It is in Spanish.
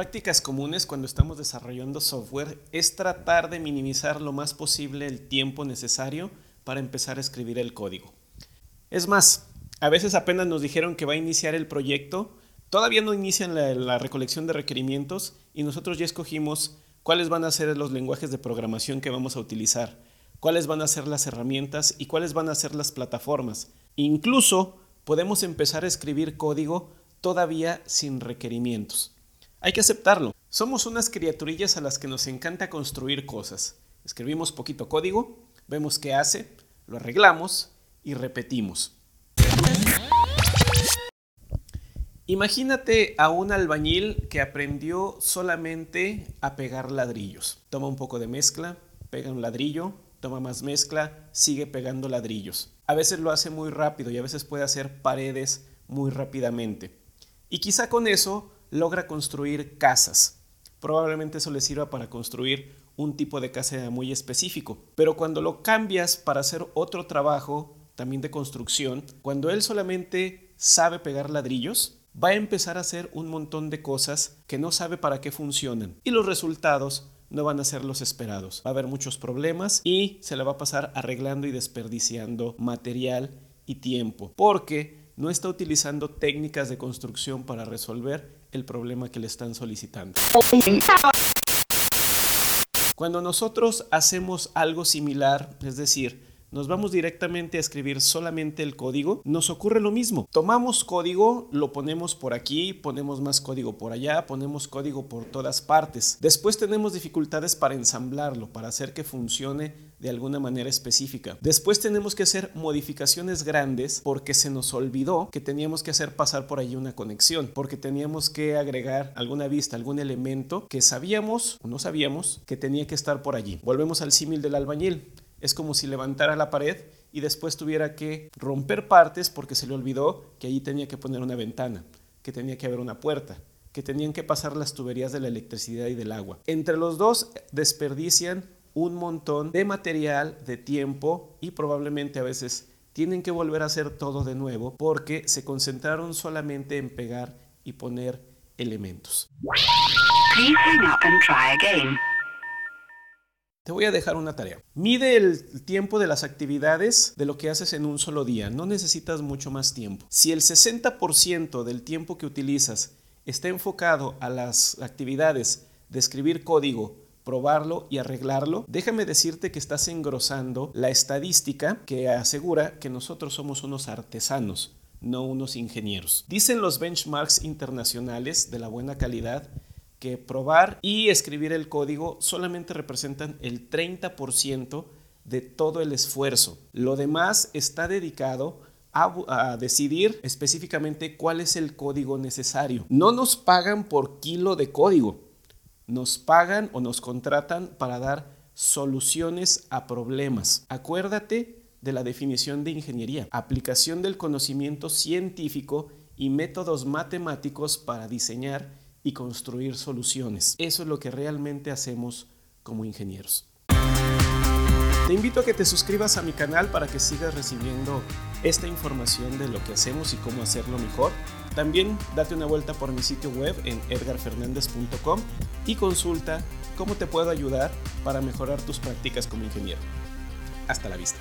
prácticas comunes cuando estamos desarrollando software es tratar de minimizar lo más posible el tiempo necesario para empezar a escribir el código. Es más, a veces apenas nos dijeron que va a iniciar el proyecto, todavía no inician la, recolección de requerimientos y nosotros ya escogimos cuáles van a ser los lenguajes de programación que vamos a utilizar, cuáles van a ser las herramientas y cuáles van a ser las plataformas. Incluso podemos empezar a escribir código todavía sin requerimientos. Hay que aceptarlo. Somos unas criaturillas a las que nos encanta construir cosas. Escribimos poquito código, vemos qué hace, lo arreglamos y repetimos. Imagínate a un albañil que aprendió solamente a pegar ladrillos. Toma un poco de mezcla, pega un ladrillo, toma más mezcla, sigue pegando ladrillos. A veces lo hace muy rápido y a veces puede hacer paredes muy rápidamente. Y quizá con eso logra construir casas. Probablemente eso le sirva para construir un tipo de casa muy específico. Pero cuando lo cambias para hacer otro trabajo, también de construcción, cuando él solamente sabe pegar ladrillos, va a empezar a hacer un montón de cosas que no sabe para qué funcionan. Y los resultados no van a ser los esperados. Va a haber muchos problemas y se le va a pasar arreglando y desperdiciando material y tiempo. Porque no está utilizando técnicas de construcción para resolver el problema que le están solicitando. Cuando nosotros hacemos algo similar, es decir, nos vamos directamente a escribir solamente el código, nos ocurre lo mismo. Tomamos código, lo ponemos por aquí, ponemos más código por allá, ponemos código por todas partes. Después tenemos dificultades para ensamblarlo, para hacer que funcione de alguna manera específica. Después tenemos que hacer modificaciones grandes porque se nos olvidó que teníamos que hacer pasar por allí una conexión, porque teníamos que agregar alguna vista, algún elemento que sabíamos o no sabíamos que tenía que estar por allí. Volvemos al símil del albañil. Es como si levantara la pared y después tuviera que romper partes porque se le olvidó que allí tenía que poner una ventana, que tenía que haber una puerta, que tenían que pasar las tuberías de la electricidad y del agua. Entre los dos desperdician un montón de material, de tiempo y probablemente a veces tienen que volver a hacer todo de nuevo porque se concentraron solamente en pegar y poner elementos. Te voy a dejar una tarea. Mide el tiempo de las actividades de lo que haces en un solo día. No necesitas mucho más tiempo. Si el 60% del tiempo que utilizas está enfocado a las actividades de escribir código, probarlo y arreglarlo, déjame decirte que estás engrosando la estadística que asegura que nosotros somos unos artesanos, no unos ingenieros. Dicen los benchmarks internacionales de la buena calidad que probar y escribir el código solamente representan el 30% de todo el esfuerzo. Lo demás está dedicado a, decidir específicamente cuál es el código necesario. No nos pagan por kilo de código, nos pagan o nos contratan para dar soluciones a problemas. Acuérdate de la definición de ingeniería, aplicación del conocimiento científico y métodos matemáticos para diseñar y construir soluciones. Eso es lo que realmente hacemos como ingenieros. Te invito a que te suscribas a mi canal para que sigas recibiendo esta información de lo que hacemos y cómo hacerlo mejor. También date una vuelta por mi sitio web en edgarfernandez.com y consulta cómo te puedo ayudar para mejorar tus prácticas como ingeniero. Hasta la vista.